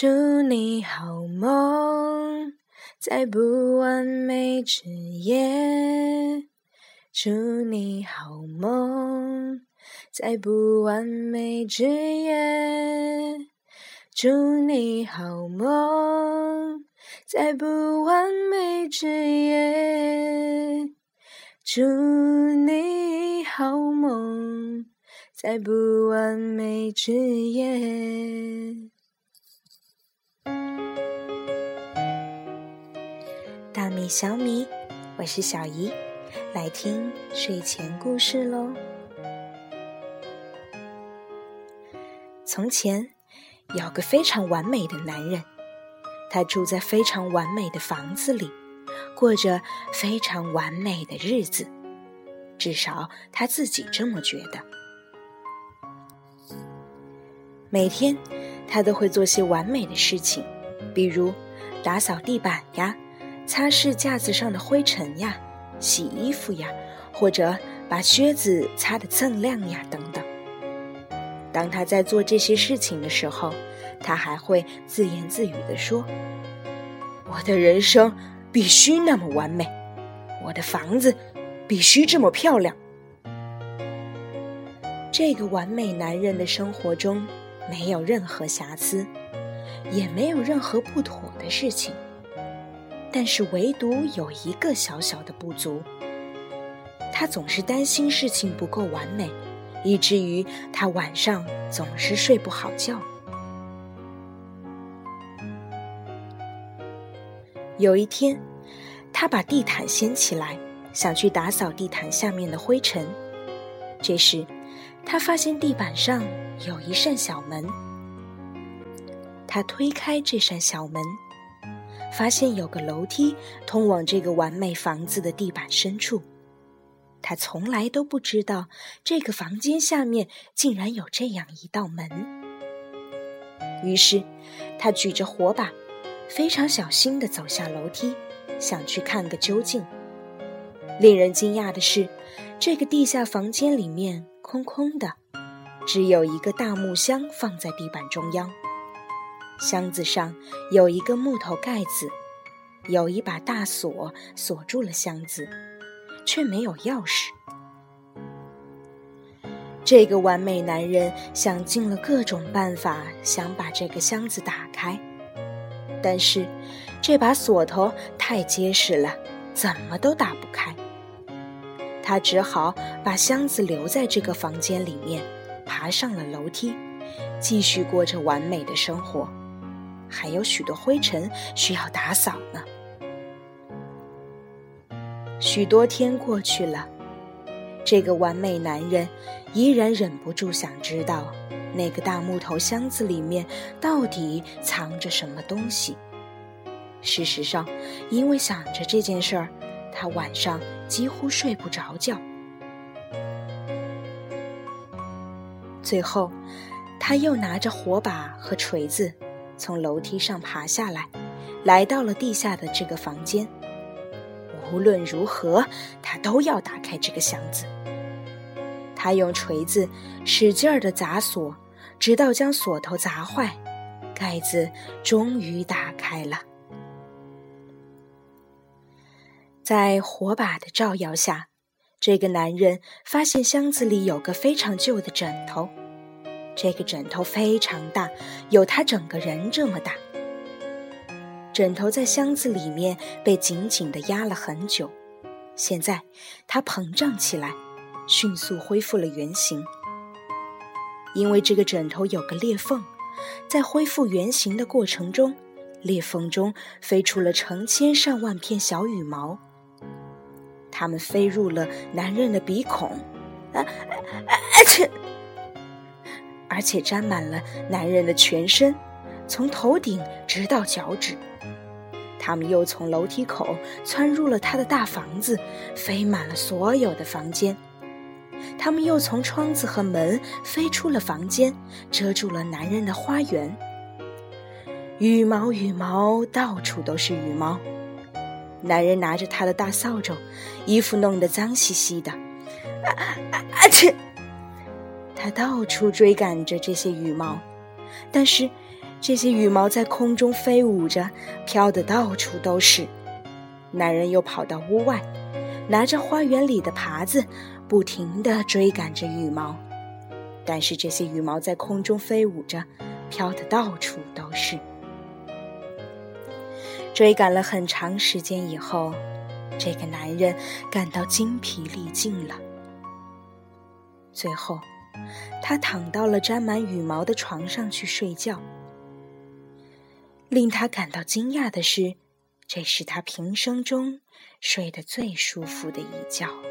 祝你好梦，在不完美之夜。祝你好梦，在不完美之夜。祝你好梦，在不完美之夜。祝你好梦，在不完美之夜。大米小米，我是小姨，来听睡前故事喽。从前有个非常完美的男人，他住在非常完美的房子里。过着非常完美的日子，至少他自己这么觉得。每天，他都会做些完美的事情，比如打扫地板呀、擦拭架子上的灰尘呀、洗衣服呀，或者把靴子擦得锃亮呀等等。当他在做这些事情的时候，他还会自言自语地说：“我的人生。”必须那么完美，我的房子必须这么漂亮。这个完美男人的生活中没有任何瑕疵，也没有任何不妥的事情，但是唯独有一个小小的不足，他总是担心事情不够完美，以至于他晚上总是睡不好觉。有一天，他把地毯掀起来，想去打扫地毯下面的灰尘。这时，他发现地板上有一扇小门。他推开这扇小门，发现有个楼梯通往这个完美房子的地板深处。他从来都不知道这个房间下面竟然有这样一道门。于是，他举着火把。非常小心地走下楼梯，想去看个究竟。令人惊讶的是，这个地下房间里面空空的，只有一个大木箱放在地板中央。箱子上有一个木头盖子，有一把大锁锁住了箱子，却没有钥匙。这个完美男人想尽了各种办法，想把这个箱子打开。但是，这把锁头太结实了，怎么都打不开。他只好把箱子留在这个房间里面，爬上了楼梯，继续过着完美的生活。还有许多灰尘需要打扫呢。许多天过去了，这个完美男人依然忍不住想知道。那个大木头箱子里面到底藏着什么东西？事实上，因为想着这件事儿，他晚上几乎睡不着觉。最后，他又拿着火把和锤子，从楼梯上爬下来，来到了地下的这个房间。无论如何，他都要打开这个箱子。他用锤子使劲儿的砸锁，直到将锁头砸坏，盖子终于打开了。在火把的照耀下，这个男人发现箱子里有个非常旧的枕头，这个枕头非常大，有他整个人这么大。枕头在箱子里面被紧紧的压了很久，现在它膨胀起来。迅速恢复了原形，因为这个枕头有个裂缝，在恢复原形的过程中，裂缝中飞出了成千上万片小羽毛，它们飞入了男人的鼻孔，啊，而且而且沾满了男人的全身，从头顶直到脚趾。他们又从楼梯口窜入了他的大房子，飞满了所有的房间。他们又从窗子和门飞出了房间，遮住了男人的花园。羽毛，羽毛，到处都是羽毛。男人拿着他的大扫帚，衣服弄得脏兮兮的。啊啊啊！切！他到处追赶着这些羽毛，但是这些羽毛在空中飞舞着，飘得到处都是。男人又跑到屋外，拿着花园里的耙子，不停地追赶着羽毛。但是这些羽毛在空中飞舞着，飘得到处都是。追赶了很长时间以后，这个男人感到精疲力尽了。最后，他躺到了沾满羽毛的床上去睡觉。令他感到惊讶的是，这是他平生中睡得最舒服的一觉。